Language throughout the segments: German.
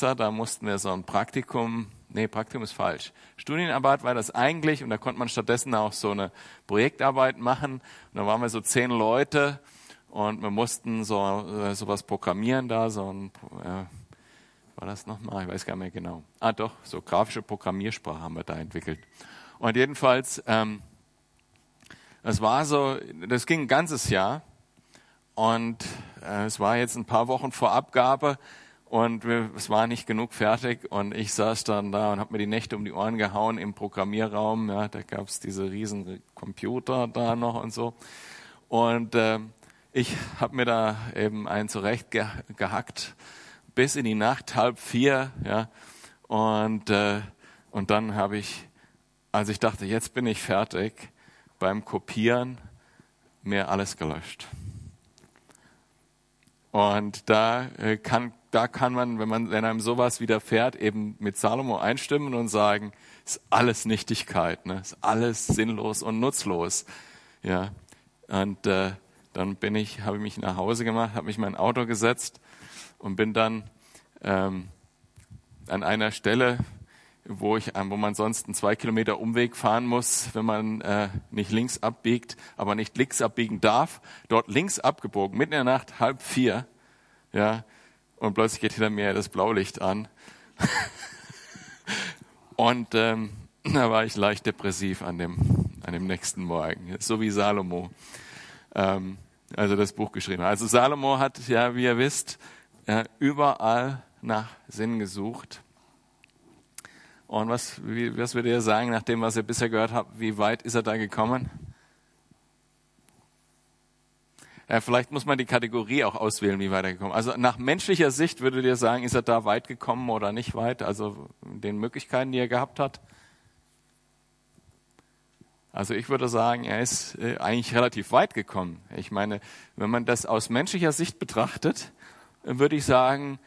da mussten wir so ein Praktikum, nee, Praktikum ist falsch. Studienarbeit war das eigentlich und da konnte man stattdessen auch so eine Projektarbeit machen. Und da waren wir so zehn Leute und wir mussten so äh, sowas programmieren da, so ein, äh, war das nochmal? Ich weiß gar nicht mehr genau. Ah, doch, so grafische Programmiersprache haben wir da entwickelt. Und jedenfalls, ähm, es war so, das ging ein ganzes Jahr und äh, es war jetzt ein paar Wochen vor Abgabe und wir, es war nicht genug fertig und ich saß dann da und habe mir die Nächte um die Ohren gehauen im Programmierraum. Ja, da gab es diese riesen Computer da noch und so. Und äh, ich habe mir da eben einen zurecht ge gehackt bis in die Nacht halb vier. Ja, und äh, und dann habe ich, als ich dachte, jetzt bin ich fertig, beim Kopieren mir alles gelöscht. Und da äh, kann da kann man, wenn man, wenn einem sowas widerfährt, eben mit Salomo einstimmen und sagen, ist alles Nichtigkeit, ne? ist alles sinnlos und nutzlos. Ja. Und äh, dann bin ich, habe ich mich nach Hause gemacht, habe mich in mein Auto gesetzt und bin dann ähm, an einer Stelle, wo ich, wo man sonst einen zwei Kilometer Umweg fahren muss, wenn man äh, nicht links abbiegt, aber nicht links abbiegen darf, dort links abgebogen, mitten in der Nacht, halb vier, ja, und plötzlich geht hinter mir das Blaulicht an. und ähm, da war ich leicht depressiv an dem, an dem nächsten Morgen, so wie Salomo, ähm, also das Buch geschrieben hat. Also Salomo hat ja, wie ihr wisst, ja, überall nach Sinn gesucht. Und was, wie, was würdet ihr sagen, nach dem, was ihr bisher gehört habt, wie weit ist er da gekommen? Ja, vielleicht muss man die Kategorie auch auswählen, wie weitergekommen. Also nach menschlicher Sicht würdet ihr sagen, ist er da weit gekommen oder nicht weit? Also den Möglichkeiten, die er gehabt hat? Also ich würde sagen, er ist äh, eigentlich relativ weit gekommen. Ich meine, wenn man das aus menschlicher Sicht betrachtet, würde ich sagen,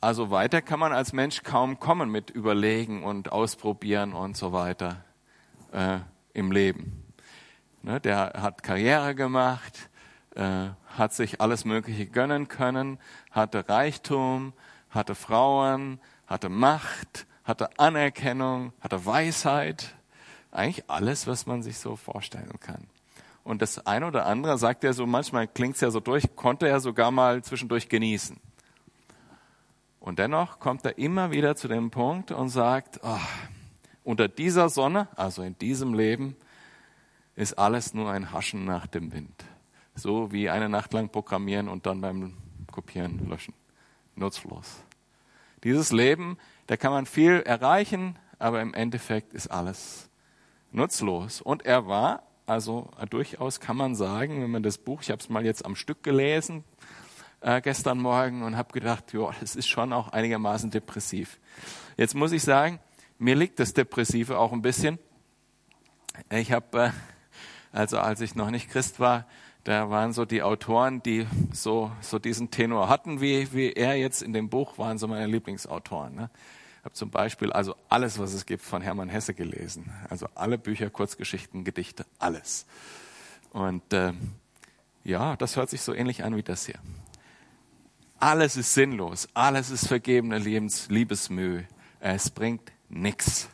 also weiter kann man als Mensch kaum kommen mit Überlegen und Ausprobieren und so weiter äh, im Leben. Ne, der hat Karriere gemacht, äh, hat sich alles Mögliche gönnen können, hatte Reichtum, hatte Frauen, hatte Macht, hatte Anerkennung, hatte Weisheit. Eigentlich alles, was man sich so vorstellen kann. Und das eine oder andere, sagt er so, manchmal klingt es ja so durch, konnte er sogar mal zwischendurch genießen. Und dennoch kommt er immer wieder zu dem Punkt und sagt, oh, unter dieser Sonne, also in diesem Leben, ist alles nur ein Haschen nach dem Wind. So wie eine Nacht lang programmieren und dann beim Kopieren löschen. Nutzlos. Dieses Leben, da kann man viel erreichen, aber im Endeffekt ist alles nutzlos. Und er war, also durchaus kann man sagen, wenn man das Buch, ich habe es mal jetzt am Stück gelesen äh, gestern Morgen und habe gedacht, ja, es ist schon auch einigermaßen depressiv. Jetzt muss ich sagen, mir liegt das Depressive auch ein bisschen. Ich habe, äh, also als ich noch nicht Christ war, da waren so die Autoren, die so, so diesen Tenor hatten, wie, wie er jetzt in dem Buch, waren so meine Lieblingsautoren. Ne? Ich habe zum Beispiel also alles, was es gibt, von Hermann Hesse gelesen. Also alle Bücher, Kurzgeschichten, Gedichte, alles. Und äh, ja, das hört sich so ähnlich an wie das hier. Alles ist sinnlos, alles ist vergebene Lebens Liebesmühe. Es bringt nichts.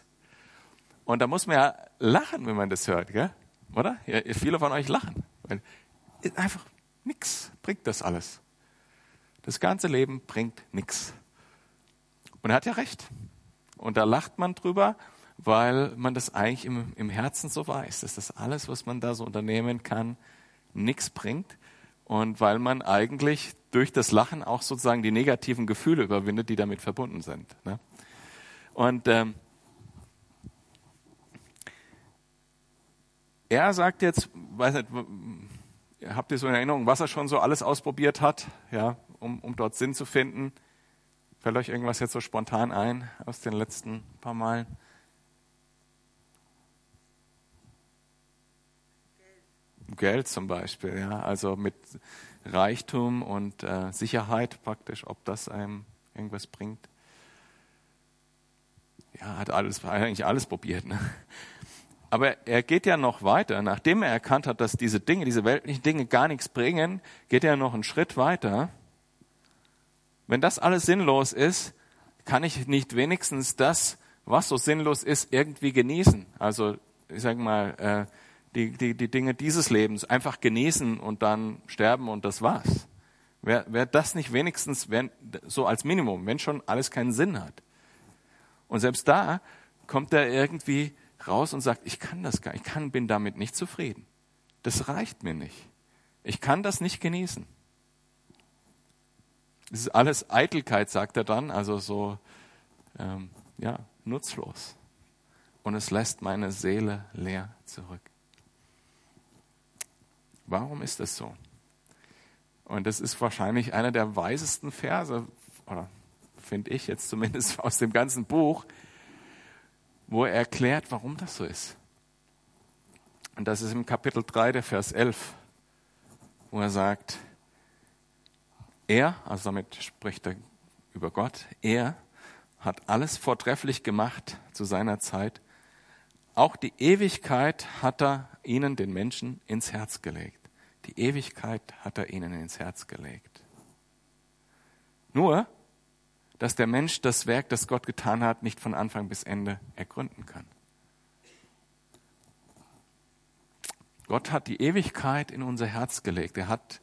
Und da muss man ja lachen, wenn man das hört, gell? oder? Ja, viele von euch lachen. Weil einfach nichts bringt das alles. Das ganze Leben bringt nichts. Und er hat ja recht. Und da lacht man drüber, weil man das eigentlich im, im Herzen so weiß, dass das alles, was man da so unternehmen kann, nichts bringt. Und weil man eigentlich durch das Lachen auch sozusagen die negativen Gefühle überwindet, die damit verbunden sind. Ne? Und ähm, er sagt jetzt, weiß nicht, habt ihr so in Erinnerung, was er schon so alles ausprobiert hat, ja, um, um dort Sinn zu finden? Fällt euch irgendwas jetzt so spontan ein aus den letzten paar Malen? Geld, zum Beispiel, ja, also mit Reichtum und äh, Sicherheit praktisch, ob das einem irgendwas bringt. Ja, hat alles, eigentlich alles probiert. Ne? Aber er geht ja noch weiter. Nachdem er erkannt hat, dass diese Dinge, diese weltlichen Dinge gar nichts bringen, geht er noch einen Schritt weiter. Wenn das alles sinnlos ist, kann ich nicht wenigstens das, was so sinnlos ist, irgendwie genießen? Also, ich sage mal, äh, die, die, die Dinge dieses Lebens einfach genießen und dann sterben und das war's. Wäre wär das nicht wenigstens wär, so als Minimum, wenn schon alles keinen Sinn hat? Und selbst da kommt er irgendwie raus und sagt, ich kann das gar nicht, ich kann, bin damit nicht zufrieden. Das reicht mir nicht. Ich kann das nicht genießen. Es ist alles Eitelkeit, sagt er dann, also so, ähm, ja, nutzlos. Und es lässt meine Seele leer zurück. Warum ist das so? Und das ist wahrscheinlich einer der weisesten Verse, oder finde ich jetzt zumindest aus dem ganzen Buch, wo er erklärt, warum das so ist. Und das ist im Kapitel 3, der Vers 11, wo er sagt, er, also damit spricht er über Gott, er hat alles vortrefflich gemacht zu seiner Zeit. Auch die Ewigkeit hat er ihnen, den Menschen, ins Herz gelegt. Die Ewigkeit hat er ihnen ins Herz gelegt. Nur, dass der Mensch das Werk, das Gott getan hat, nicht von Anfang bis Ende ergründen kann. Gott hat die Ewigkeit in unser Herz gelegt. Er hat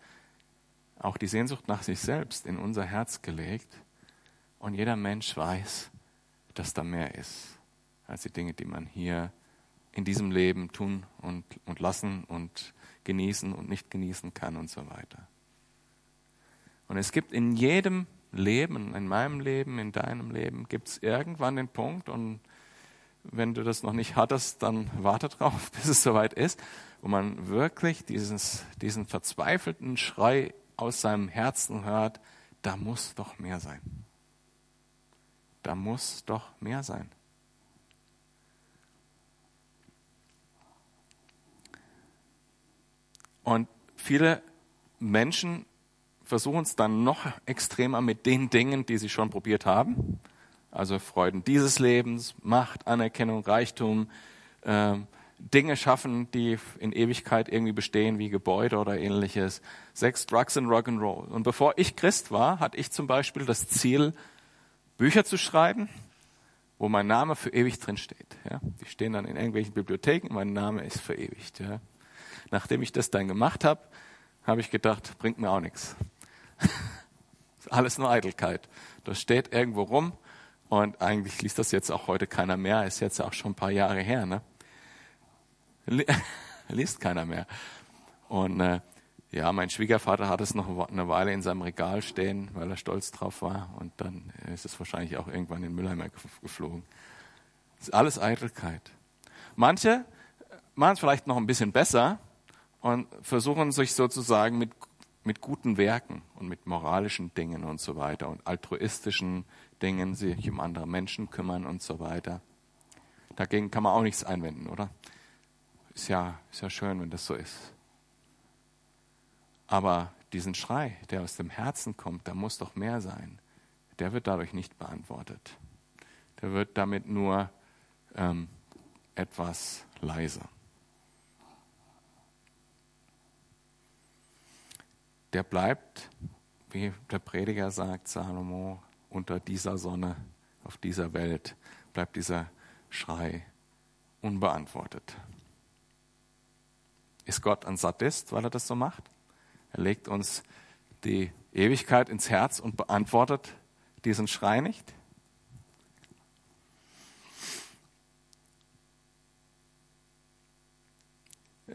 auch die Sehnsucht nach sich selbst in unser Herz gelegt. Und jeder Mensch weiß, dass da mehr ist als die Dinge, die man hier in diesem Leben tun und, und lassen und genießen und nicht genießen kann und so weiter. Und es gibt in jedem Leben, in meinem Leben, in deinem Leben, gibt es irgendwann den Punkt, und wenn du das noch nicht hattest, dann warte drauf, bis es soweit ist, wo man wirklich dieses, diesen verzweifelten Schrei aus seinem Herzen hört, da muss doch mehr sein. Da muss doch mehr sein. Und viele Menschen versuchen es dann noch extremer mit den Dingen, die sie schon probiert haben. Also Freuden dieses Lebens, Macht, Anerkennung, Reichtum, äh, Dinge schaffen, die in Ewigkeit irgendwie bestehen, wie Gebäude oder ähnliches. Sex, Drugs und Rock'n'Roll. Und bevor ich Christ war, hatte ich zum Beispiel das Ziel, Bücher zu schreiben, wo mein Name für ewig drin steht. Ja? Die stehen dann in irgendwelchen Bibliotheken, mein Name ist verewigt. Ja? Nachdem ich das dann gemacht habe, habe ich gedacht, bringt mir auch nichts. Alles nur Eitelkeit. Das steht irgendwo rum und eigentlich liest das jetzt auch heute keiner mehr. Ist jetzt auch schon ein paar Jahre her. Ne? Liest keiner mehr. Und äh, ja, mein Schwiegervater hat es noch eine Weile in seinem Regal stehen, weil er stolz drauf war. Und dann ist es wahrscheinlich auch irgendwann in den Mülleimer geflogen. Ist alles Eitelkeit. Manche machen es vielleicht noch ein bisschen besser und versuchen sich sozusagen mit mit guten Werken und mit moralischen Dingen und so weiter und altruistischen Dingen, sich um andere Menschen kümmern und so weiter. Dagegen kann man auch nichts einwenden, oder? Ist ja, ist ja schön, wenn das so ist. Aber diesen Schrei, der aus dem Herzen kommt, da muss doch mehr sein. Der wird dadurch nicht beantwortet. Der wird damit nur ähm, etwas leiser. Der bleibt, wie der Prediger sagt, Salomo, unter dieser Sonne, auf dieser Welt, bleibt dieser Schrei unbeantwortet. Ist Gott ein Sadist, weil er das so macht? Er legt uns die Ewigkeit ins Herz und beantwortet diesen Schrei nicht?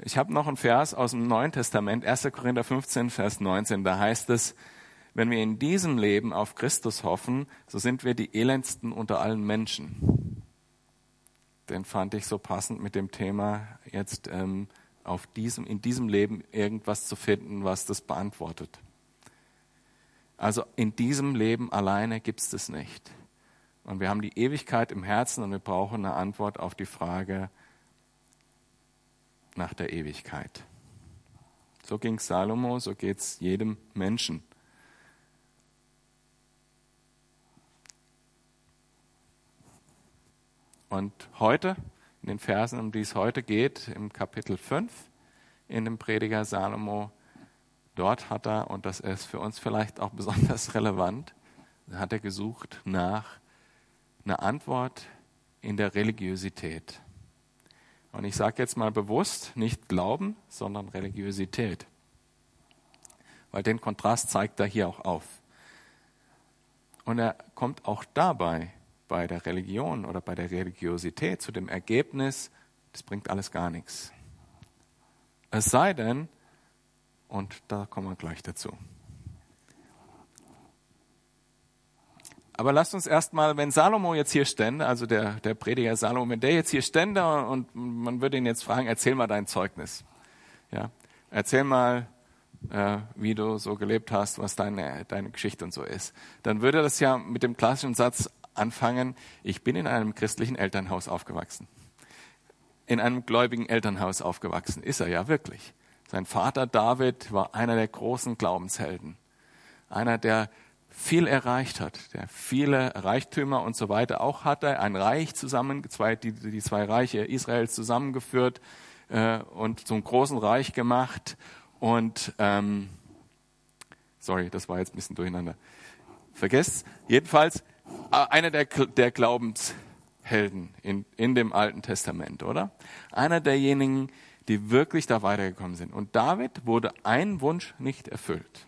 Ich habe noch einen Vers aus dem Neuen Testament, 1. Korinther 15, Vers 19. Da heißt es, wenn wir in diesem Leben auf Christus hoffen, so sind wir die elendsten unter allen Menschen. Den fand ich so passend mit dem Thema, jetzt ähm, auf diesem, in diesem Leben irgendwas zu finden, was das beantwortet. Also in diesem Leben alleine gibt es das nicht. Und wir haben die Ewigkeit im Herzen und wir brauchen eine Antwort auf die Frage, nach der Ewigkeit. So ging Salomo, so geht es jedem Menschen. Und heute, in den Versen, um die es heute geht, im Kapitel 5, in dem Prediger Salomo, dort hat er, und das ist für uns vielleicht auch besonders relevant, hat er gesucht nach eine Antwort in der Religiosität. Und ich sage jetzt mal bewusst, nicht Glauben, sondern Religiosität. Weil den Kontrast zeigt er hier auch auf. Und er kommt auch dabei, bei der Religion oder bei der Religiosität, zu dem Ergebnis, das bringt alles gar nichts. Es sei denn, und da kommen wir gleich dazu. Aber lasst uns erstmal, wenn Salomo jetzt hier stände, also der, der Prediger Salomo, wenn der jetzt hier stände und man würde ihn jetzt fragen, erzähl mal dein Zeugnis. Ja, erzähl mal, äh, wie du so gelebt hast, was deine, deine Geschichte und so ist. Dann würde das ja mit dem klassischen Satz anfangen, ich bin in einem christlichen Elternhaus aufgewachsen. In einem gläubigen Elternhaus aufgewachsen. Ist er ja wirklich. Sein Vater David war einer der großen Glaubenshelden. Einer, der viel erreicht hat, der viele Reichtümer und so weiter auch hatte, ein Reich zusammen, die, die zwei Reiche Israels zusammengeführt äh, und zum großen Reich gemacht. Und ähm, sorry, das war jetzt ein bisschen durcheinander. Vergesst. Jedenfalls äh, einer der, der Glaubenshelden in, in dem Alten Testament, oder? Einer derjenigen, die wirklich da weitergekommen sind. Und David wurde ein Wunsch nicht erfüllt.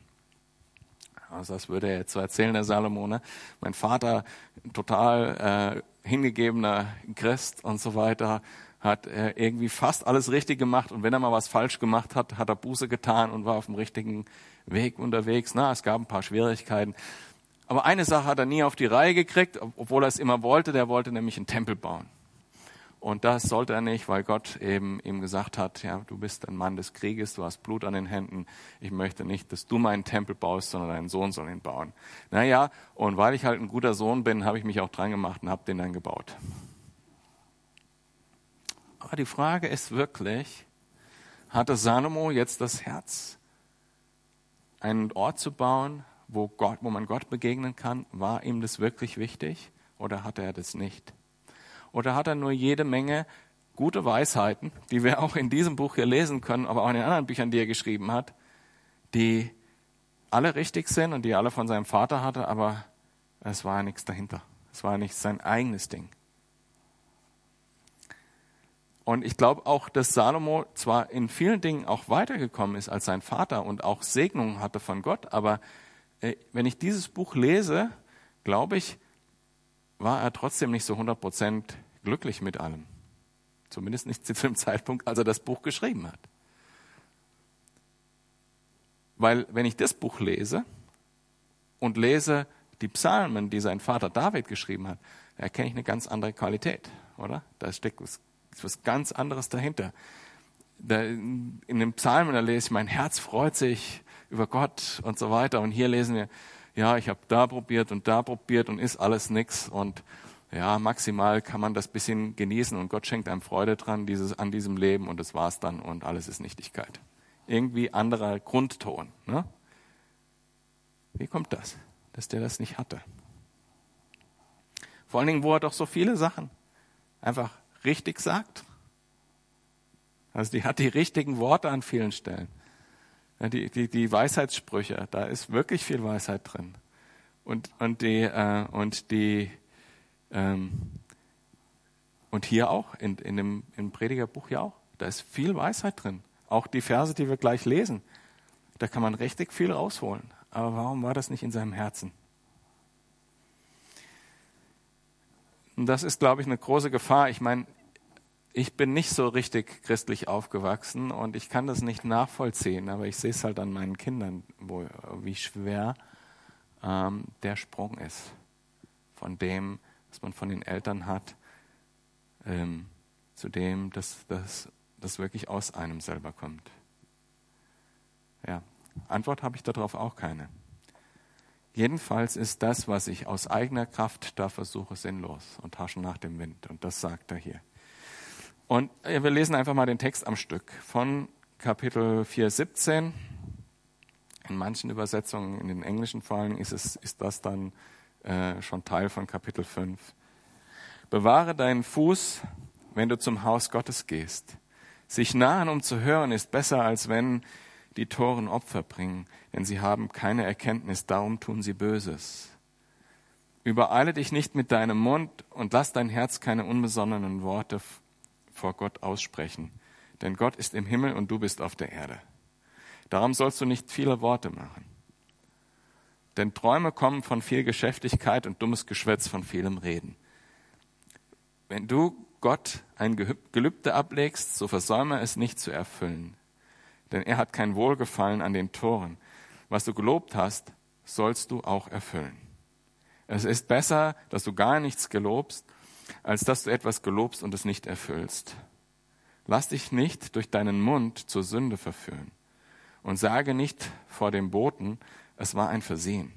Also das würde er jetzt so erzählen, der Salomo. Ne? Mein Vater, total äh, hingegebener Christ und so weiter, hat äh, irgendwie fast alles richtig gemacht und wenn er mal was falsch gemacht hat, hat er Buße getan und war auf dem richtigen Weg unterwegs. Na, es gab ein paar Schwierigkeiten. Aber eine Sache hat er nie auf die Reihe gekriegt, obwohl er es immer wollte. Der wollte nämlich einen Tempel bauen. Und das sollte er nicht, weil Gott eben ihm gesagt hat, ja, du bist ein Mann des Krieges, du hast Blut an den Händen. Ich möchte nicht, dass du meinen Tempel baust, sondern dein Sohn soll ihn bauen. Naja, und weil ich halt ein guter Sohn bin, habe ich mich auch dran gemacht und habe den dann gebaut. Aber die Frage ist wirklich, hatte Salomo jetzt das Herz, einen Ort zu bauen, wo, Gott, wo man Gott begegnen kann? War ihm das wirklich wichtig oder hatte er das nicht? Oder hat er nur jede Menge gute Weisheiten, die wir auch in diesem Buch hier lesen können, aber auch in den anderen Büchern, die er geschrieben hat, die alle richtig sind und die er alle von seinem Vater hatte, aber es war nichts dahinter. Es war nicht sein eigenes Ding. Und ich glaube auch, dass Salomo zwar in vielen Dingen auch weitergekommen ist als sein Vater und auch Segnungen hatte von Gott, aber äh, wenn ich dieses Buch lese, glaube ich, war er trotzdem nicht so 100% glücklich mit allem. Zumindest nicht zu dem Zeitpunkt, als er das Buch geschrieben hat. Weil wenn ich das Buch lese und lese die Psalmen, die sein Vater David geschrieben hat, erkenne ich eine ganz andere Qualität, oder? Da steckt was, was ganz anderes dahinter. Da, in den Psalmen, da lese ich, mein Herz freut sich über Gott und so weiter. Und hier lesen wir, ja, ich habe da probiert und da probiert und ist alles nix und ja, maximal kann man das bisschen genießen und Gott schenkt einem Freude dran dieses, an diesem Leben und das war's dann und alles ist Nichtigkeit. Irgendwie anderer Grundton. Ne? Wie kommt das, dass der das nicht hatte? Vor allen Dingen, wo er doch so viele Sachen einfach richtig sagt. Also die hat die richtigen Worte an vielen Stellen. Die, die, die Weisheitssprüche, da ist wirklich viel Weisheit drin. Und, und die, äh, und die, ähm, und hier auch, in, in dem im Predigerbuch ja auch, da ist viel Weisheit drin. Auch die Verse, die wir gleich lesen, da kann man richtig viel rausholen. Aber warum war das nicht in seinem Herzen? Und das ist, glaube ich, eine große Gefahr. Ich meine, ich bin nicht so richtig christlich aufgewachsen und ich kann das nicht nachvollziehen, aber ich sehe es halt an meinen Kindern, wo, wie schwer ähm, der Sprung ist von dem, was man von den Eltern hat, ähm, zu dem, dass das wirklich aus einem selber kommt. Ja, Antwort habe ich darauf auch keine. Jedenfalls ist das, was ich aus eigener Kraft da versuche, sinnlos und haschen nach dem Wind. Und das sagt er hier. Und wir lesen einfach mal den Text am Stück von Kapitel 4, 17. In manchen Übersetzungen, in den englischen vor allem, ist, es, ist das dann äh, schon Teil von Kapitel 5. Bewahre deinen Fuß, wenn du zum Haus Gottes gehst. Sich nahen, um zu hören, ist besser, als wenn die Toren Opfer bringen, denn sie haben keine Erkenntnis, darum tun sie Böses. Übereile dich nicht mit deinem Mund und lass dein Herz keine unbesonnenen Worte vor Gott aussprechen. Denn Gott ist im Himmel und du bist auf der Erde. Darum sollst du nicht viele Worte machen. Denn Träume kommen von viel Geschäftigkeit und dummes Geschwätz von vielem Reden. Wenn du Gott ein Gelübde ablegst, so versäume es nicht zu erfüllen. Denn er hat kein Wohlgefallen an den Toren. Was du gelobt hast, sollst du auch erfüllen. Es ist besser, dass du gar nichts gelobst, als dass du etwas gelobst und es nicht erfüllst. Lass dich nicht durch deinen Mund zur Sünde verführen und sage nicht vor dem Boten, es war ein Versehen.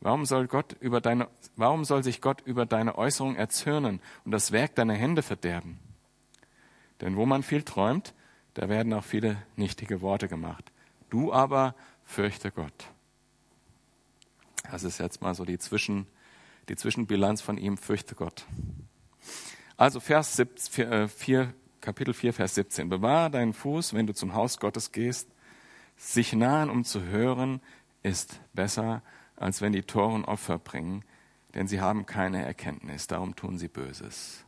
Warum soll, Gott über deine, warum soll sich Gott über deine Äußerung erzürnen und das Werk deiner Hände verderben? Denn wo man viel träumt, da werden auch viele nichtige Worte gemacht. Du aber fürchte Gott. Das ist jetzt mal so die, Zwischen, die Zwischenbilanz von ihm, fürchte Gott. Also Vers 4, 4, äh, Kapitel 4, Vers 17. Bewahre deinen Fuß, wenn du zum Haus Gottes gehst. Sich nahen, um zu hören, ist besser, als wenn die Toren Opfer bringen, denn sie haben keine Erkenntnis, darum tun sie Böses.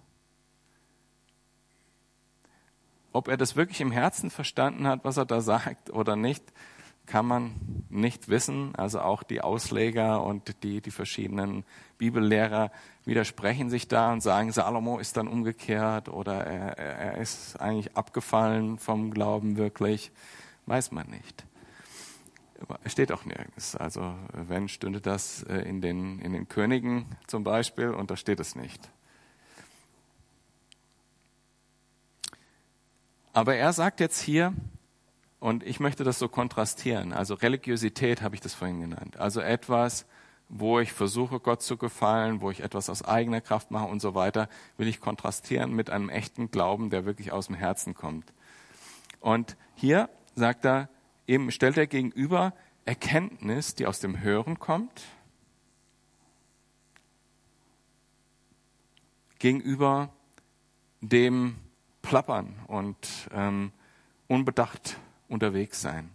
Ob er das wirklich im Herzen verstanden hat, was er da sagt oder nicht, kann man nicht wissen. Also auch die Ausleger und die, die verschiedenen Bibellehrer widersprechen sich da und sagen, Salomo ist dann umgekehrt oder er, er ist eigentlich abgefallen vom Glauben wirklich. Weiß man nicht. Es steht auch nirgends. Also wenn stünde das äh, in den, in den Königen zum Beispiel und da steht es nicht. Aber er sagt jetzt hier, und ich möchte das so kontrastieren. Also Religiosität habe ich das vorhin genannt. Also etwas, wo ich versuche, Gott zu gefallen, wo ich etwas aus eigener Kraft mache und so weiter, will ich kontrastieren mit einem echten Glauben, der wirklich aus dem Herzen kommt. Und hier sagt er, eben stellt er gegenüber Erkenntnis, die aus dem Hören kommt, gegenüber dem Plappern und ähm, unbedacht unterwegs sein.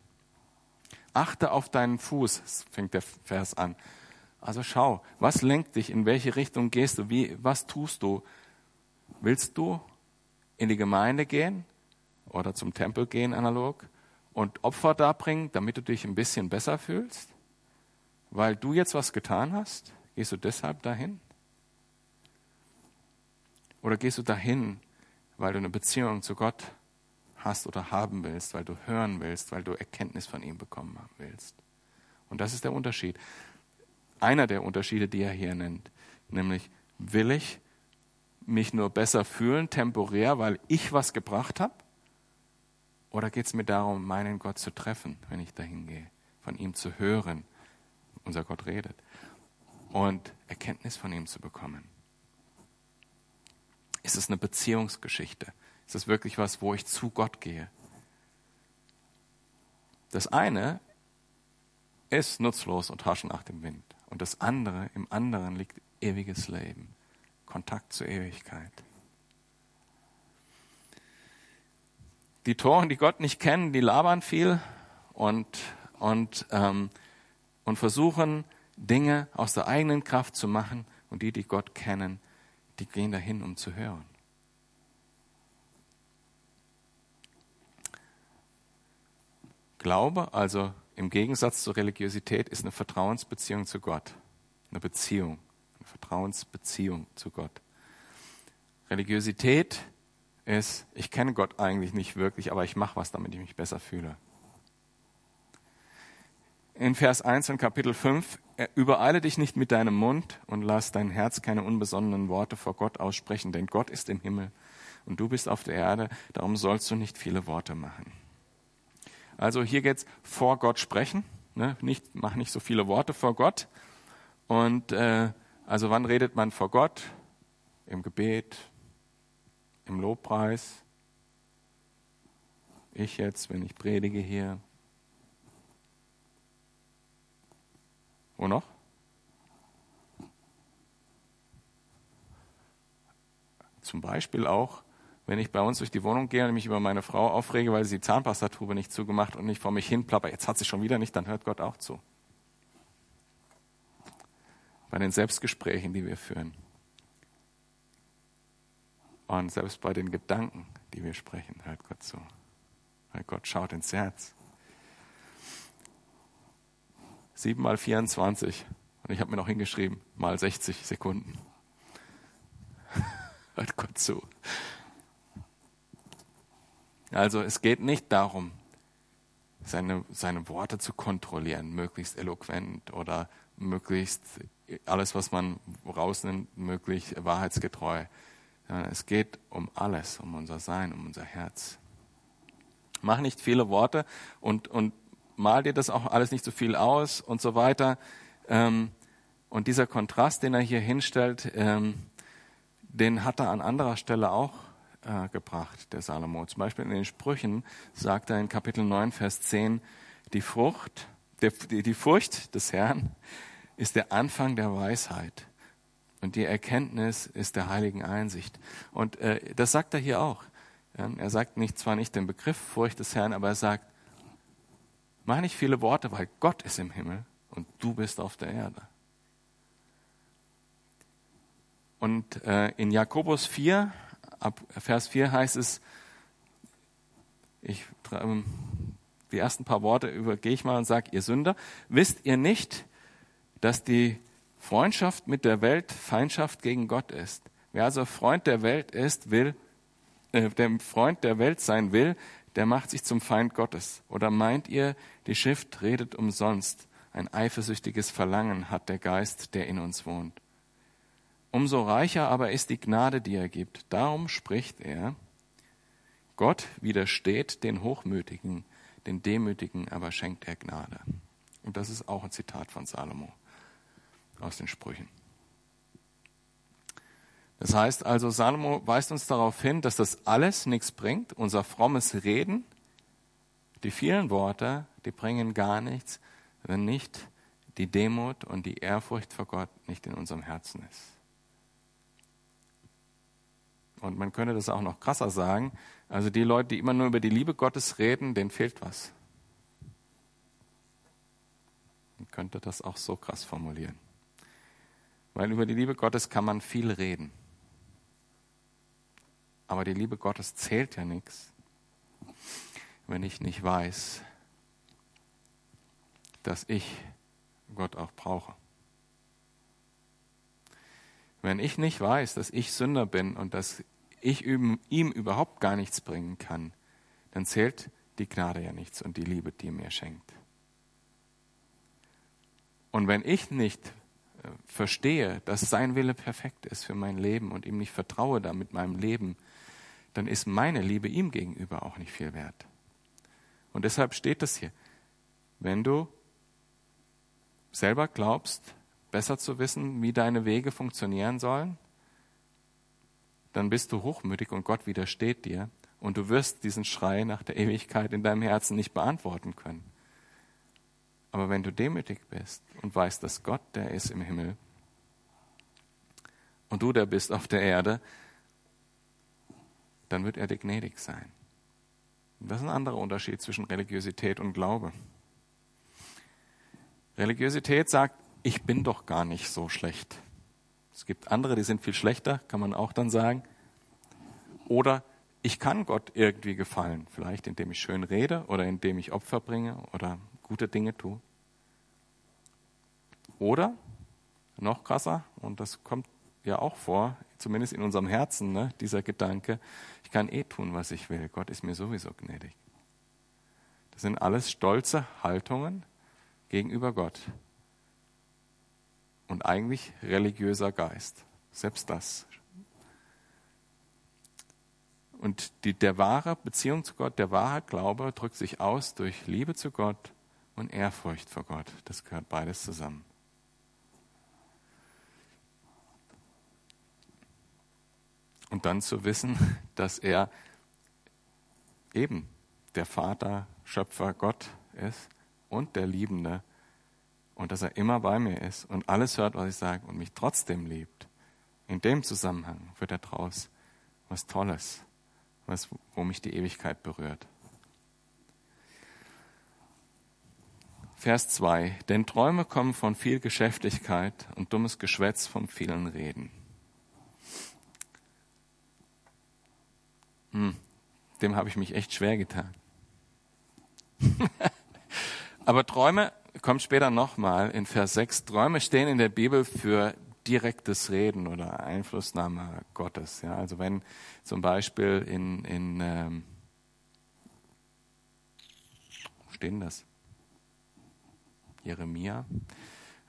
Achte auf deinen Fuß, fängt der Vers an. Also schau, was lenkt dich, in welche Richtung gehst du, wie, was tust du? Willst du in die Gemeinde gehen oder zum Tempel gehen analog und Opfer darbringen, damit du dich ein bisschen besser fühlst? Weil du jetzt was getan hast? Gehst du deshalb dahin? Oder gehst du dahin, weil du eine Beziehung zu Gott hast oder haben willst, weil du hören willst, weil du Erkenntnis von ihm bekommen willst. Und das ist der Unterschied. Einer der Unterschiede, die er hier nennt. Nämlich, will ich mich nur besser fühlen, temporär, weil ich was gebracht habe? Oder geht es mir darum, meinen Gott zu treffen, wenn ich dahin gehe, von ihm zu hören, unser Gott redet, und Erkenntnis von ihm zu bekommen? Ist es eine Beziehungsgeschichte? Ist das wirklich was, wo ich zu Gott gehe? Das eine ist nutzlos und haschen nach dem Wind. Und das andere, im anderen liegt ewiges Leben, Kontakt zur Ewigkeit. Die Toren, die Gott nicht kennen, die labern viel und, und, ähm, und versuchen, Dinge aus der eigenen Kraft zu machen. Und die, die Gott kennen, die gehen dahin, um zu hören. Glaube, also im Gegensatz zur Religiosität, ist eine Vertrauensbeziehung zu Gott. Eine Beziehung, eine Vertrauensbeziehung zu Gott. Religiosität ist, ich kenne Gott eigentlich nicht wirklich, aber ich mache was, damit ich mich besser fühle. In Vers 1 und Kapitel 5, übereile dich nicht mit deinem Mund und lass dein Herz keine unbesonnenen Worte vor Gott aussprechen, denn Gott ist im Himmel und du bist auf der Erde, darum sollst du nicht viele Worte machen. Also hier geht's vor Gott sprechen. Ne? Nicht, mach nicht so viele Worte vor Gott. Und äh, also wann redet man vor Gott? Im Gebet, im Lobpreis. Ich jetzt, wenn ich predige hier. Wo noch? Zum Beispiel auch wenn ich bei uns durch die Wohnung gehe und mich über meine Frau aufrege, weil sie die Zahnpastatube nicht zugemacht und nicht vor mich hin plapper, jetzt hat sie schon wieder nicht, dann hört Gott auch zu. bei den Selbstgesprächen, die wir führen. Und selbst bei den Gedanken, die wir sprechen, hört Gott zu. Weil Gott schaut ins Herz. 7 mal 24. Und ich habe mir noch hingeschrieben, mal 60 Sekunden. hört Gott zu. Also es geht nicht darum, seine, seine Worte zu kontrollieren, möglichst eloquent oder möglichst alles, was man rausnimmt, möglichst wahrheitsgetreu. Es geht um alles, um unser Sein, um unser Herz. Mach nicht viele Worte und, und mal dir das auch alles nicht so viel aus und so weiter. Ähm, und dieser Kontrast, den er hier hinstellt, ähm, den hat er an anderer Stelle auch äh, gebracht, der Salomo. Zum Beispiel in den Sprüchen sagt er in Kapitel 9, Vers 10, die Frucht, der, die, die Furcht des Herrn ist der Anfang der Weisheit. Und die Erkenntnis ist der heiligen Einsicht. Und äh, das sagt er hier auch. Ja, er sagt nicht, zwar nicht den Begriff Furcht des Herrn, aber er sagt, mach nicht viele Worte, weil Gott ist im Himmel und du bist auf der Erde. Und äh, in Jakobus 4, ab Vers 4 heißt es, ich ähm, die ersten paar Worte übergehe ich mal und sage, ihr Sünder, wisst ihr nicht, dass die Freundschaft mit der Welt Feindschaft gegen Gott ist? Wer also Freund der Welt ist, will, äh, der Freund der Welt sein will, der macht sich zum Feind Gottes. Oder meint ihr, die Schrift redet umsonst? Ein eifersüchtiges Verlangen hat der Geist, der in uns wohnt. Umso reicher aber ist die Gnade, die er gibt. Darum spricht er, Gott widersteht den Hochmütigen, den Demütigen aber schenkt er Gnade. Und das ist auch ein Zitat von Salomo aus den Sprüchen. Das heißt also, Salomo weist uns darauf hin, dass das alles nichts bringt, unser frommes Reden, die vielen Worte, die bringen gar nichts, wenn nicht die Demut und die Ehrfurcht vor Gott nicht in unserem Herzen ist. Und man könnte das auch noch krasser sagen. Also die Leute, die immer nur über die Liebe Gottes reden, denen fehlt was. Man könnte das auch so krass formulieren. Weil über die Liebe Gottes kann man viel reden. Aber die Liebe Gottes zählt ja nichts, wenn ich nicht weiß, dass ich Gott auch brauche. Wenn ich nicht weiß, dass ich Sünder bin und dass ich ihm, überhaupt gar nichts bringen kann, dann zählt die Gnade ja nichts und die Liebe, die er mir schenkt. Und wenn ich nicht äh, verstehe, dass sein Wille perfekt ist für mein Leben und ihm nicht vertraue da mit meinem Leben, dann ist meine Liebe ihm gegenüber auch nicht viel wert. Und deshalb steht das hier. Wenn du selber glaubst, besser zu wissen, wie deine Wege funktionieren sollen, dann bist du hochmütig und Gott widersteht dir und du wirst diesen Schrei nach der Ewigkeit in deinem Herzen nicht beantworten können. Aber wenn du demütig bist und weißt, dass Gott der ist im Himmel und du der bist auf der Erde, dann wird er dir gnädig sein. Das ist ein anderer Unterschied zwischen Religiosität und Glaube. Religiosität sagt, ich bin doch gar nicht so schlecht. Es gibt andere, die sind viel schlechter, kann man auch dann sagen. Oder ich kann Gott irgendwie gefallen, vielleicht indem ich schön rede oder indem ich Opfer bringe oder gute Dinge tue. Oder, noch krasser, und das kommt ja auch vor, zumindest in unserem Herzen, ne, dieser Gedanke, ich kann eh tun, was ich will, Gott ist mir sowieso gnädig. Das sind alles stolze Haltungen gegenüber Gott. Und eigentlich religiöser Geist. Selbst das. Und die, der wahre Beziehung zu Gott, der wahre Glaube drückt sich aus durch Liebe zu Gott und Ehrfurcht vor Gott. Das gehört beides zusammen. Und dann zu wissen, dass er eben der Vater, Schöpfer, Gott ist und der Liebende und dass er immer bei mir ist und alles hört, was ich sage und mich trotzdem liebt. In dem Zusammenhang wird er draus was Tolles, was, wo mich die Ewigkeit berührt. Vers 2. Denn Träume kommen von viel Geschäftigkeit und dummes Geschwätz vom vielen Reden. Hm, dem habe ich mich echt schwer getan. Aber Träume kommt später nochmal in Vers 6. Träume stehen in der Bibel für direktes Reden oder Einflussnahme Gottes. Ja, also wenn zum Beispiel in, in ähm, wo stehen das? Jeremia.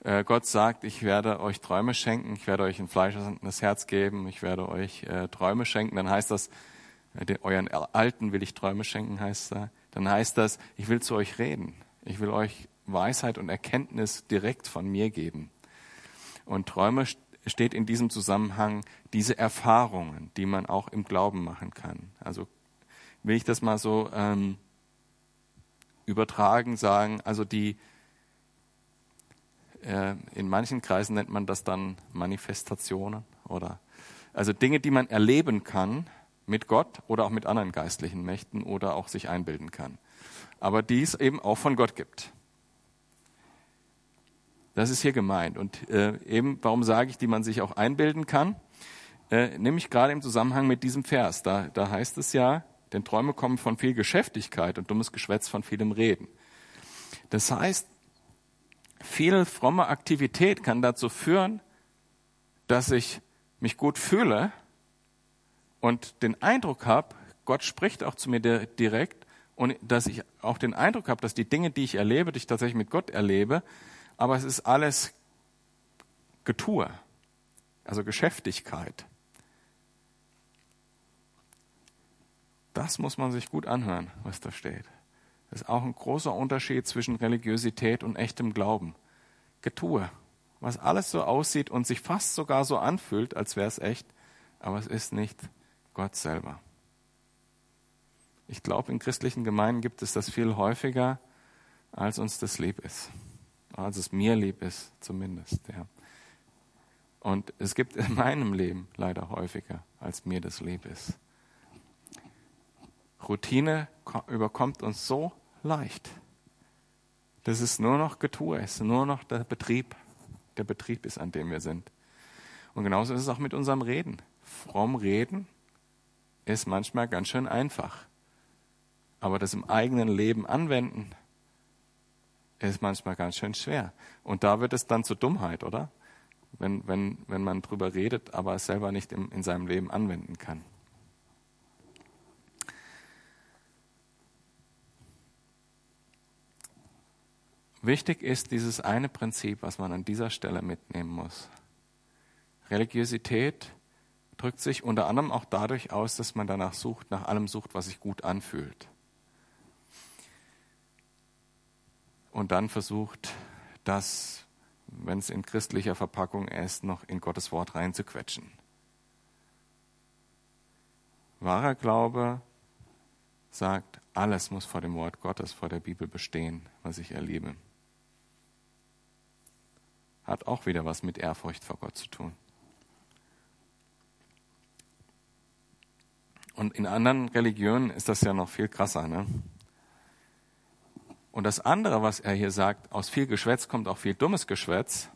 Äh, Gott sagt, ich werde euch Träume schenken, ich werde euch ein fleischendes Herz geben, ich werde euch äh, Träume schenken. Dann heißt das, äh, euren Alten will ich Träume schenken, heißt da. Dann heißt das, ich will zu euch reden. Ich will euch Weisheit und Erkenntnis direkt von mir geben. Und Träume steht in diesem Zusammenhang diese Erfahrungen, die man auch im Glauben machen kann. Also will ich das mal so ähm, übertragen sagen, also die äh, in manchen Kreisen nennt man das dann Manifestationen oder also Dinge, die man erleben kann mit Gott oder auch mit anderen geistlichen Mächten oder auch sich einbilden kann. Aber die es eben auch von Gott gibt. Das ist hier gemeint. Und äh, eben, warum sage ich, die man sich auch einbilden kann? Äh, nämlich gerade im Zusammenhang mit diesem Vers. Da, da heißt es ja, denn Träume kommen von viel Geschäftigkeit und dummes Geschwätz von vielem Reden. Das heißt, viel fromme Aktivität kann dazu führen, dass ich mich gut fühle und den Eindruck habe, Gott spricht auch zu mir direkt und dass ich auch den Eindruck habe, dass die Dinge, die ich erlebe, die ich tatsächlich mit Gott erlebe, aber es ist alles Getue, also Geschäftigkeit. Das muss man sich gut anhören, was da steht. Das ist auch ein großer Unterschied zwischen Religiosität und echtem Glauben. Getue, was alles so aussieht und sich fast sogar so anfühlt, als wäre es echt, aber es ist nicht Gott selber. Ich glaube, in christlichen Gemeinden gibt es das viel häufiger, als uns das lieb ist. Als es mir lieb ist, zumindest. Ja. Und es gibt in meinem Leben leider häufiger, als mir das lieb ist. Routine überkommt uns so leicht. Das ist nur noch Getue, es ist nur noch der Betrieb. Der Betrieb ist, an dem wir sind. Und genauso ist es auch mit unserem Reden. Fromm reden ist manchmal ganz schön einfach. Aber das im eigenen Leben anwenden, ist manchmal ganz schön schwer. Und da wird es dann zur Dummheit, oder? Wenn, wenn, wenn man drüber redet, aber es selber nicht im, in seinem Leben anwenden kann. Wichtig ist dieses eine Prinzip, was man an dieser Stelle mitnehmen muss. Religiosität drückt sich unter anderem auch dadurch aus, dass man danach sucht, nach allem sucht, was sich gut anfühlt. Und dann versucht, das, wenn es in christlicher Verpackung ist, noch in Gottes Wort reinzuquetschen. Wahrer Glaube sagt, alles muss vor dem Wort Gottes, vor der Bibel bestehen, was ich erlebe hat auch wieder was mit Ehrfurcht vor Gott zu tun. Und in anderen Religionen ist das ja noch viel krasser. Ne? Und das andere, was er hier sagt, aus viel Geschwätz kommt auch viel dummes Geschwätz,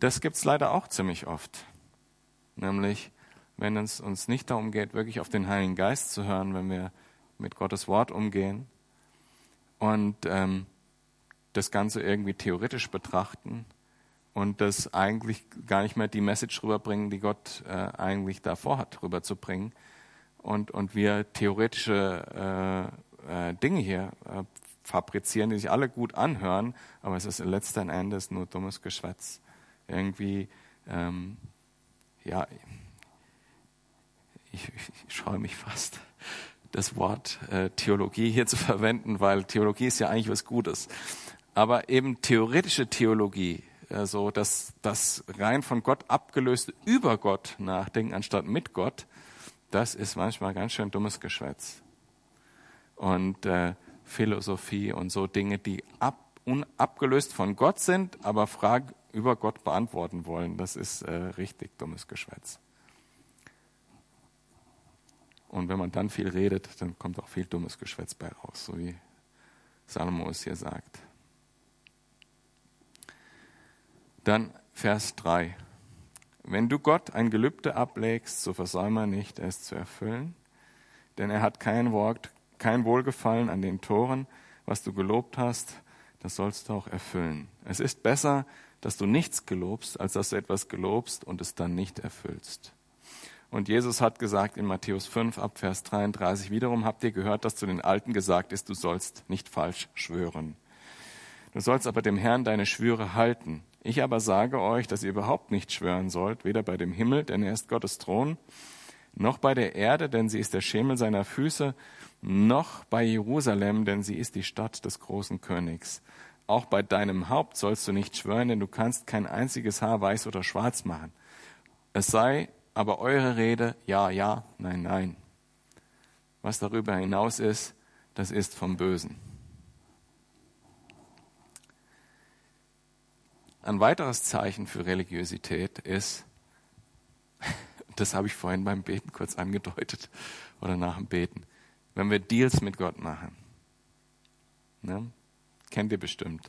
das gibt es leider auch ziemlich oft. Nämlich, wenn es uns nicht darum geht, wirklich auf den Heiligen Geist zu hören, wenn wir mit Gottes Wort umgehen und ähm, das Ganze irgendwie theoretisch betrachten, und das eigentlich gar nicht mehr die Message rüberbringen, die Gott äh, eigentlich davor hat, rüberzubringen. Und, und wir theoretische äh, äh, Dinge hier äh, fabrizieren, die sich alle gut anhören, aber es ist letzten Endes nur dummes Geschwätz. Irgendwie, ähm, ja, ich, ich scheue mich fast, das Wort äh, Theologie hier zu verwenden, weil Theologie ist ja eigentlich was Gutes. Aber eben theoretische Theologie, äh, so dass das rein von Gott abgelöste über Gott nachdenken anstatt mit Gott, das ist manchmal ganz schön dummes Geschwätz. Und äh, Philosophie und so Dinge, die ab, abgelöst von Gott sind, aber Fragen über Gott beantworten wollen, das ist äh, richtig dummes Geschwätz. Und wenn man dann viel redet, dann kommt auch viel dummes Geschwätz bei raus, so wie Salomo es hier sagt. Dann Vers 3. Wenn du Gott ein Gelübde ablegst, so versäume nicht, es zu erfüllen, denn er hat kein Wort, kein Wohlgefallen an den Toren, was du gelobt hast, das sollst du auch erfüllen. Es ist besser, dass du nichts gelobst, als dass du etwas gelobst und es dann nicht erfüllst. Und Jesus hat gesagt in Matthäus 5 ab Vers 33, wiederum habt ihr gehört, dass zu den Alten gesagt ist, du sollst nicht falsch schwören. Du sollst aber dem Herrn deine Schwüre halten. Ich aber sage euch, dass ihr überhaupt nicht schwören sollt, weder bei dem Himmel, denn er ist Gottes Thron, noch bei der Erde, denn sie ist der Schemel seiner Füße, noch bei Jerusalem, denn sie ist die Stadt des großen Königs. Auch bei deinem Haupt sollst du nicht schwören, denn du kannst kein einziges Haar weiß oder schwarz machen. Es sei aber eure Rede ja, ja, nein, nein. Was darüber hinaus ist, das ist vom Bösen. Ein weiteres Zeichen für Religiosität ist, das habe ich vorhin beim Beten kurz angedeutet oder nach dem Beten, wenn wir Deals mit Gott machen. Ne? Kennt ihr bestimmt.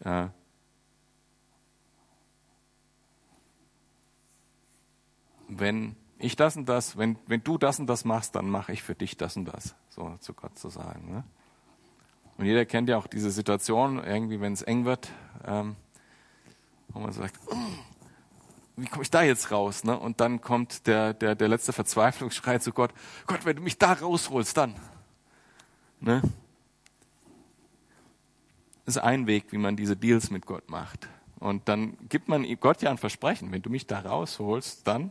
Äh, wenn ich das und das, wenn, wenn du das und das machst, dann mache ich für dich das und das, so zu Gott zu sagen. Ne? Und jeder kennt ja auch diese Situation, irgendwie, wenn es eng wird, ähm, wo man sagt, wie komme ich da jetzt raus? Ne? Und dann kommt der, der, der letzte Verzweiflungsschrei zu Gott, Gott, wenn du mich da rausholst, dann. Ne? Das ist ein Weg, wie man diese Deals mit Gott macht. Und dann gibt man Gott ja ein Versprechen, wenn du mich da rausholst, dann.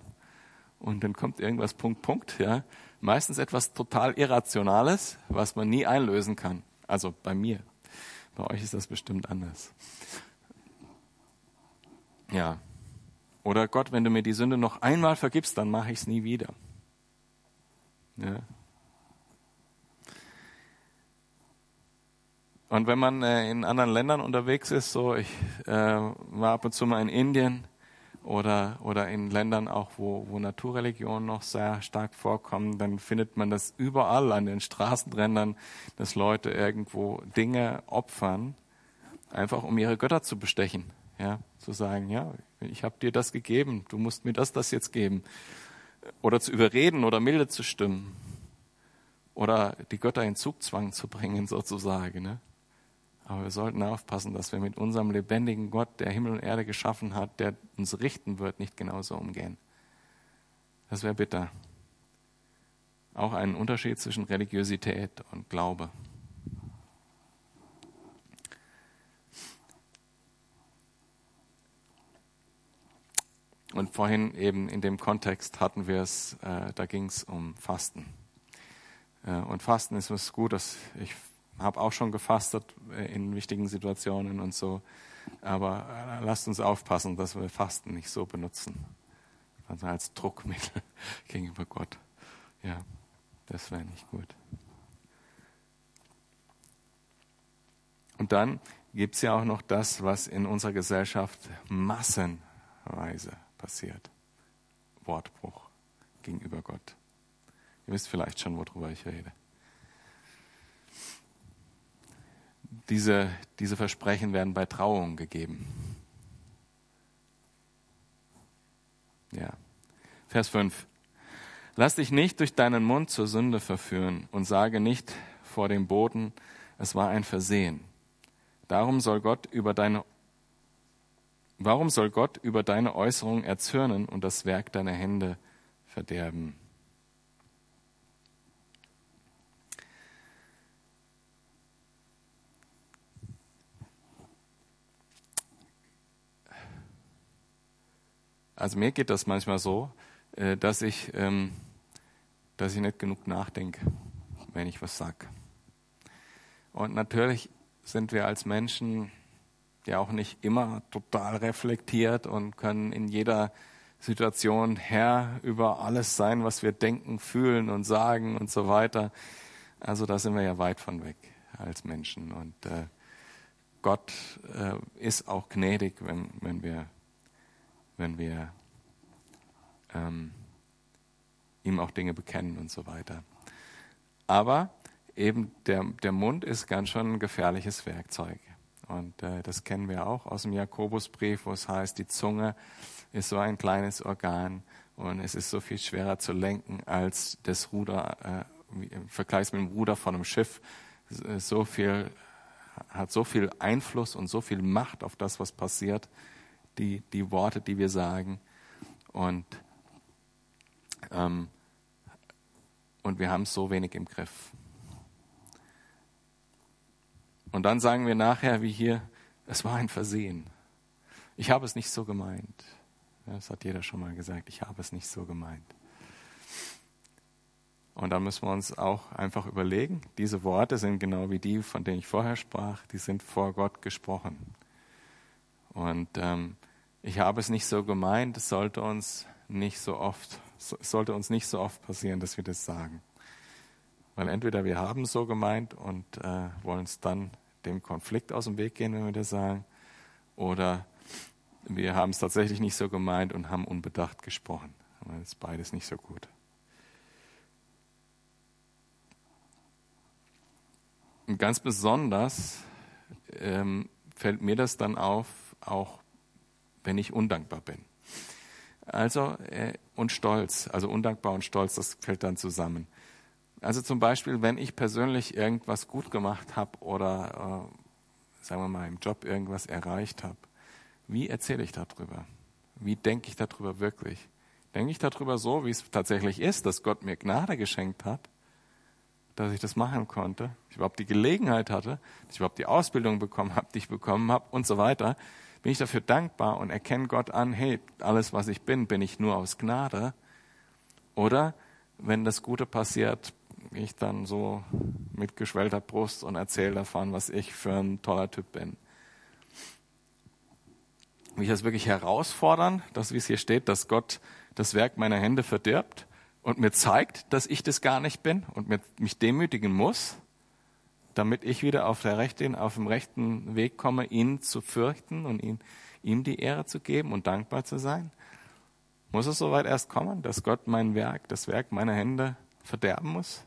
Und dann kommt irgendwas Punkt, Punkt, ja. Meistens etwas total Irrationales, was man nie einlösen kann. Also bei mir. Bei euch ist das bestimmt anders. Ja. Oder Gott, wenn du mir die Sünde noch einmal vergibst, dann mache ich es nie wieder. Ja. Und wenn man äh, in anderen Ländern unterwegs ist, so ich äh, war ab und zu mal in Indien oder, oder in Ländern auch, wo, wo Naturreligionen noch sehr stark vorkommen, dann findet man das überall an den Straßenrändern, dass Leute irgendwo Dinge opfern, einfach um ihre Götter zu bestechen. Ja, zu sagen, ja, ich habe dir das gegeben, du musst mir das, das jetzt geben. Oder zu überreden oder milde zu stimmen. Oder die Götter in Zugzwang zu bringen, sozusagen. Ne? Aber wir sollten aufpassen, dass wir mit unserem lebendigen Gott, der Himmel und Erde geschaffen hat, der uns richten wird, nicht genauso umgehen. Das wäre bitter. Auch ein Unterschied zwischen Religiosität und Glaube. Und vorhin eben in dem Kontext hatten wir es, äh, da ging es um Fasten. Äh, und Fasten ist was Gutes. Ich habe auch schon gefastet äh, in wichtigen Situationen und so. Aber äh, lasst uns aufpassen, dass wir Fasten nicht so benutzen. Also als Druckmittel gegenüber Gott. Ja, das wäre nicht gut. Und dann gibt es ja auch noch das, was in unserer Gesellschaft massenweise passiert. Wortbruch gegenüber Gott. Ihr wisst vielleicht schon, worüber ich rede. Diese, diese Versprechen werden bei Trauungen gegeben. Ja. Vers 5. Lass dich nicht durch deinen Mund zur Sünde verführen und sage nicht vor dem Boden, es war ein Versehen. Darum soll Gott über deine Warum soll Gott über deine Äußerung erzürnen und das Werk deiner Hände verderben? Also mir geht das manchmal so, äh, dass ich, ähm, dass ich nicht genug nachdenke, wenn ich was sage. Und natürlich sind wir als Menschen ja auch nicht immer total reflektiert und können in jeder Situation Herr über alles sein, was wir denken, fühlen und sagen und so weiter. Also da sind wir ja weit von weg als Menschen. Und äh, Gott äh, ist auch gnädig, wenn, wenn wir wenn wir ähm, ihm auch Dinge bekennen und so weiter. Aber eben der, der Mund ist ganz schon ein gefährliches Werkzeug. Und äh, das kennen wir auch aus dem Jakobusbrief, wo es heißt, die Zunge ist so ein kleines Organ und es ist so viel schwerer zu lenken als das Ruder, äh, im Vergleich mit dem Ruder von einem Schiff. So viel, hat so viel Einfluss und so viel Macht auf das, was passiert, die, die Worte, die wir sagen. Und, ähm, und wir haben so wenig im Griff. Und dann sagen wir nachher, wie hier, es war ein Versehen. Ich habe es nicht so gemeint. Das hat jeder schon mal gesagt, ich habe es nicht so gemeint. Und dann müssen wir uns auch einfach überlegen, diese Worte sind genau wie die, von denen ich vorher sprach, die sind vor Gott gesprochen. Und ähm, ich habe es nicht so gemeint, es sollte uns nicht so oft, sollte uns nicht so oft passieren, dass wir das sagen. Weil entweder wir haben es so gemeint und äh, wollen es dann dem Konflikt aus dem Weg gehen, wenn wir das sagen, oder wir haben es tatsächlich nicht so gemeint und haben unbedacht gesprochen. Das ist beides nicht so gut. Und ganz besonders ähm, fällt mir das dann auf, auch wenn ich undankbar bin. Also äh, und stolz, also undankbar und stolz, das fällt dann zusammen. Also zum Beispiel, wenn ich persönlich irgendwas gut gemacht habe oder, äh, sagen wir mal, im Job irgendwas erreicht habe, wie erzähle ich darüber? Wie denke ich darüber wirklich? Denke ich darüber so, wie es tatsächlich ist, dass Gott mir Gnade geschenkt hat, dass ich das machen konnte, ich überhaupt die Gelegenheit hatte, dass ich überhaupt die Ausbildung bekommen habe, die ich bekommen habe und so weiter, bin ich dafür dankbar und erkenne Gott an, hey, alles, was ich bin, bin ich nur aus Gnade. Oder wenn das Gute passiert, ich dann so mit geschwellter Brust und erzähle davon, was ich für ein toller Typ bin. Mich das wirklich herausfordern, dass, wie es hier steht, dass Gott das Werk meiner Hände verdirbt und mir zeigt, dass ich das gar nicht bin und mich demütigen muss, damit ich wieder auf, der rechten, auf dem rechten Weg komme, ihn zu fürchten und ihn, ihm die Ehre zu geben und dankbar zu sein. Muss es soweit erst kommen, dass Gott mein Werk, das Werk meiner Hände verderben muss?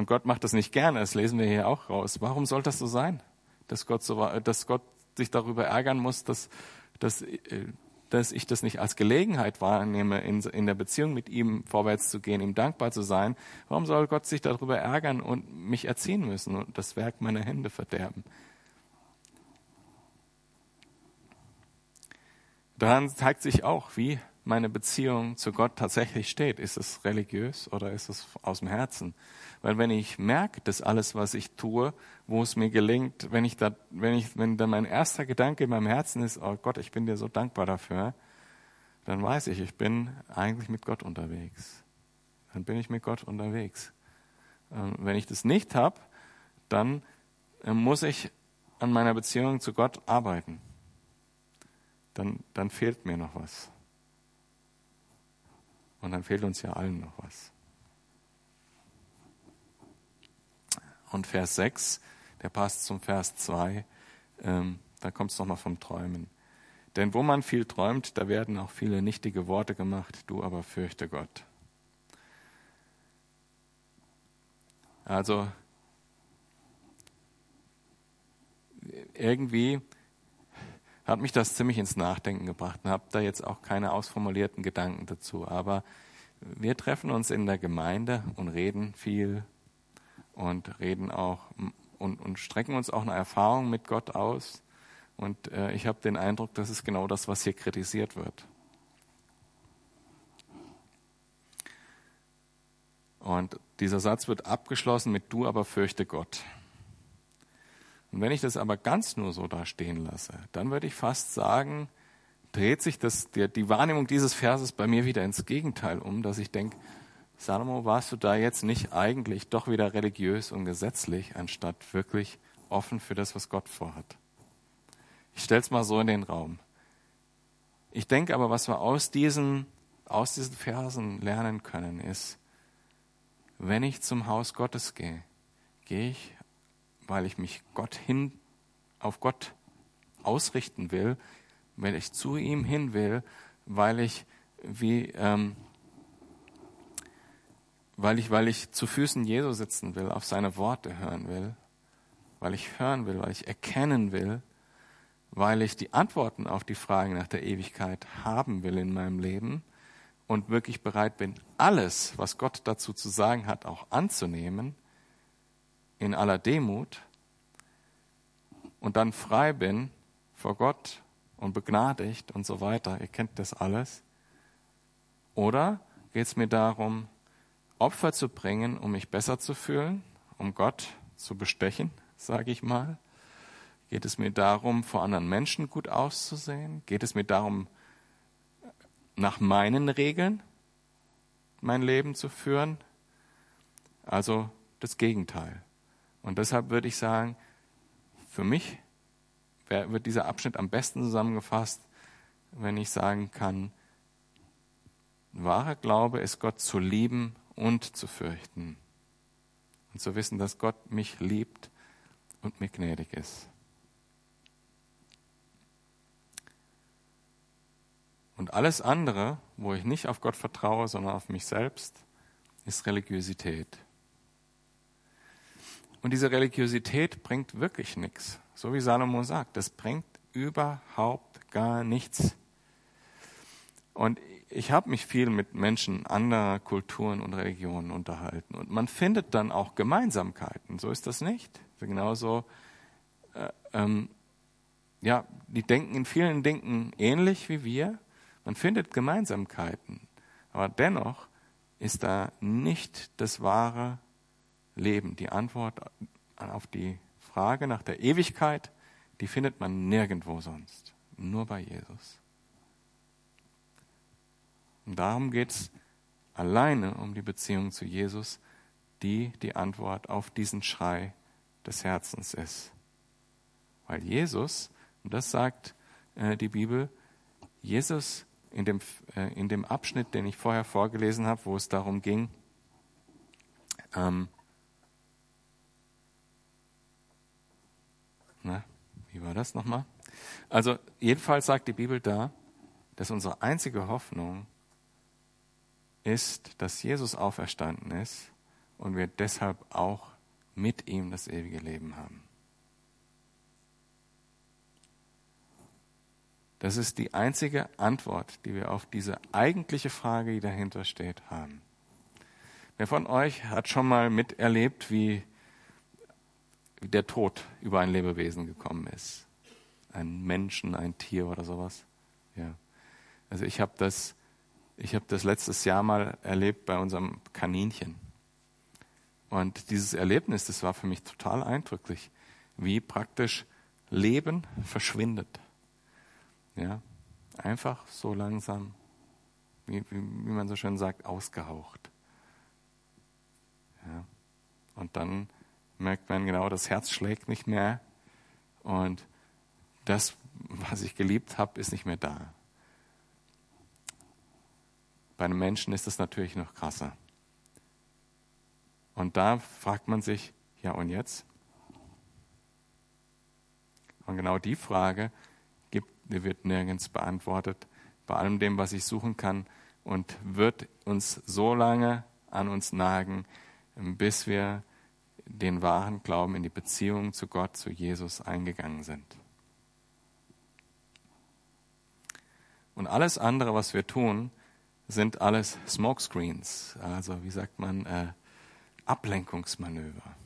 Und Gott macht das nicht gerne, das lesen wir hier auch raus. Warum soll das so sein? Dass Gott, so, dass Gott sich darüber ärgern muss, dass, dass, äh, dass ich das nicht als Gelegenheit wahrnehme, in, in der Beziehung mit ihm vorwärts zu gehen, ihm dankbar zu sein. Warum soll Gott sich darüber ärgern und mich erziehen müssen und das Werk meiner Hände verderben? Daran zeigt sich auch, wie meine Beziehung zu Gott tatsächlich steht. Ist es religiös oder ist es aus dem Herzen? Weil wenn ich merke, dass alles, was ich tue, wo es mir gelingt, wenn ich da, wenn ich, wenn dann mein erster Gedanke in meinem Herzen ist, oh Gott, ich bin dir so dankbar dafür, dann weiß ich, ich bin eigentlich mit Gott unterwegs. Dann bin ich mit Gott unterwegs. Und wenn ich das nicht habe, dann äh, muss ich an meiner Beziehung zu Gott arbeiten. Dann, dann fehlt mir noch was. Und dann fehlt uns ja allen noch was. Und Vers 6, der passt zum Vers 2, ähm, da kommt es nochmal vom Träumen. Denn wo man viel träumt, da werden auch viele nichtige Worte gemacht, du aber fürchte Gott. Also irgendwie hat mich das ziemlich ins Nachdenken gebracht und habe da jetzt auch keine ausformulierten Gedanken dazu. Aber wir treffen uns in der Gemeinde und reden viel und reden auch und, und strecken uns auch eine Erfahrung mit Gott aus. Und äh, ich habe den Eindruck, das ist genau das, was hier kritisiert wird. Und dieser Satz wird abgeschlossen mit Du aber fürchte Gott. Und wenn ich das aber ganz nur so da stehen lasse, dann würde ich fast sagen, dreht sich das, die, die Wahrnehmung dieses Verses bei mir wieder ins Gegenteil um, dass ich denke, Salomo, warst du da jetzt nicht eigentlich doch wieder religiös und gesetzlich, anstatt wirklich offen für das, was Gott vorhat? Ich stelle es mal so in den Raum. Ich denke aber, was wir aus diesen, aus diesen Versen lernen können, ist, wenn ich zum Haus Gottes gehe, gehe ich, weil ich mich Gott hin, auf Gott ausrichten will, wenn ich zu ihm hin will, weil ich wie ähm, weil ich, weil ich zu Füßen Jesu sitzen will, auf seine Worte hören will. weil ich hören will, weil ich erkennen will, weil ich die Antworten auf die Fragen nach der Ewigkeit haben will in meinem Leben und wirklich bereit bin, alles, was Gott dazu zu sagen hat, auch anzunehmen, in aller Demut und dann frei bin vor Gott und begnadigt und so weiter. Ihr kennt das alles. Oder geht es mir darum, Opfer zu bringen, um mich besser zu fühlen, um Gott zu bestechen, sage ich mal? Geht es mir darum, vor anderen Menschen gut auszusehen? Geht es mir darum, nach meinen Regeln mein Leben zu führen? Also das Gegenteil. Und deshalb würde ich sagen, für mich wird dieser Abschnitt am besten zusammengefasst, wenn ich sagen kann, wahrer Glaube ist Gott zu lieben und zu fürchten. Und zu wissen, dass Gott mich liebt und mir gnädig ist. Und alles andere, wo ich nicht auf Gott vertraue, sondern auf mich selbst, ist Religiosität. Und diese Religiosität bringt wirklich nichts. So wie Salomo sagt, das bringt überhaupt gar nichts. Und ich habe mich viel mit Menschen anderer Kulturen und Religionen unterhalten. Und man findet dann auch Gemeinsamkeiten. So ist das nicht. Genauso äh, ähm, ja, die denken in vielen Dingen ähnlich wie wir, man findet Gemeinsamkeiten, aber dennoch ist da nicht das wahre Leben. Die Antwort auf die Frage nach der Ewigkeit, die findet man nirgendwo sonst, nur bei Jesus. Und darum geht es alleine um die Beziehung zu Jesus, die die Antwort auf diesen Schrei des Herzens ist. Weil Jesus, und das sagt äh, die Bibel, Jesus in dem, äh, in dem Abschnitt, den ich vorher vorgelesen habe, wo es darum ging, ähm, na, wie war das nochmal? Also jedenfalls sagt die Bibel da, dass unsere einzige Hoffnung ist, dass Jesus auferstanden ist und wir deshalb auch mit ihm das ewige Leben haben. Das ist die einzige Antwort, die wir auf diese eigentliche Frage, die dahinter steht, haben. Wer von euch hat schon mal miterlebt, wie der Tod über ein Lebewesen gekommen ist? Ein Menschen, ein Tier oder sowas? Ja. Also ich habe das, ich habe das letztes Jahr mal erlebt bei unserem Kaninchen. Und dieses Erlebnis, das war für mich total eindrücklich, wie praktisch Leben verschwindet. Ja, einfach so langsam, wie, wie, wie man so schön sagt, ausgehaucht. Ja. Und dann merkt man genau, das Herz schlägt nicht mehr und das, was ich geliebt habe, ist nicht mehr da. Bei einem Menschen ist das natürlich noch krasser. Und da fragt man sich, ja und jetzt? Und genau die Frage die wird nirgends beantwortet, bei allem dem, was ich suchen kann, und wird uns so lange an uns nagen, bis wir den wahren Glauben in die Beziehung zu Gott, zu Jesus eingegangen sind. Und alles andere, was wir tun, sind alles Smokescreens, also wie sagt man, äh, Ablenkungsmanöver.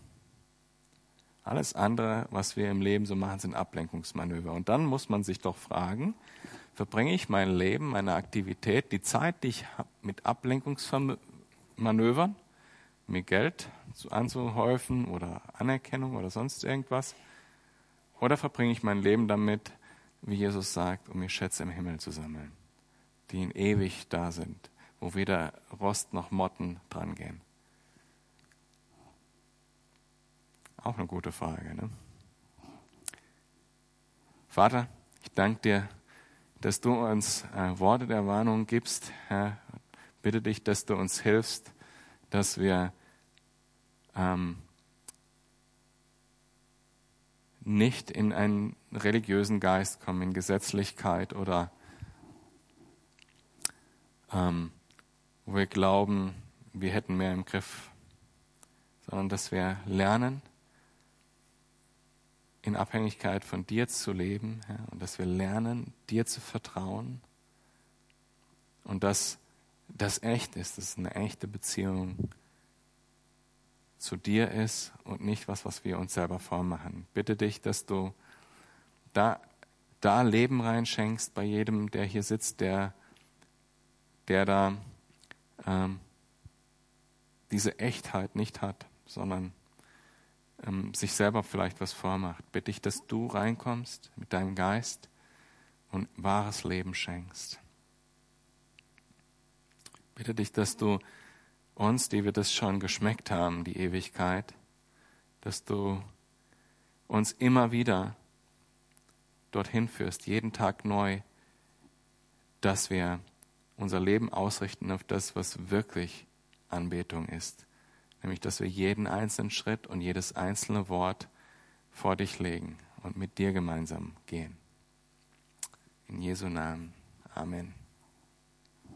Alles andere, was wir im Leben so machen, sind Ablenkungsmanöver. Und dann muss man sich doch fragen, verbringe ich mein Leben, meine Aktivität, die Zeit, die ich habe, mit Ablenkungsmanövern, mir Geld anzuhäufen oder Anerkennung oder sonst irgendwas? Oder verbringe ich mein Leben damit, wie Jesus sagt, um mir Schätze im Himmel zu sammeln, die in ewig da sind, wo weder Rost noch Motten dran gehen? Auch eine gute Frage. Ne? Vater, ich danke dir, dass du uns äh, Worte der Warnung gibst. Herr, bitte dich, dass du uns hilfst, dass wir ähm, nicht in einen religiösen Geist kommen, in Gesetzlichkeit oder ähm, wo wir glauben, wir hätten mehr im Griff, sondern dass wir lernen, in Abhängigkeit von dir zu leben Herr, und dass wir lernen, dir zu vertrauen und dass das echt ist, dass es eine echte Beziehung zu dir ist und nicht was, was wir uns selber vormachen. Bitte dich, dass du da, da Leben reinschenkst bei jedem, der hier sitzt, der, der da ähm, diese Echtheit nicht hat, sondern ähm, sich selber vielleicht was vormacht. Bitte ich, dass du reinkommst mit deinem Geist und wahres Leben schenkst. Bitte dich, dass du uns, die wir das schon geschmeckt haben, die Ewigkeit, dass du uns immer wieder dorthin führst, jeden Tag neu, dass wir unser Leben ausrichten auf das, was wirklich Anbetung ist, nämlich dass wir jeden einzelnen Schritt und jedes einzelne Wort vor dich legen und mit dir gemeinsam gehen. In Jesu Namen. Amen.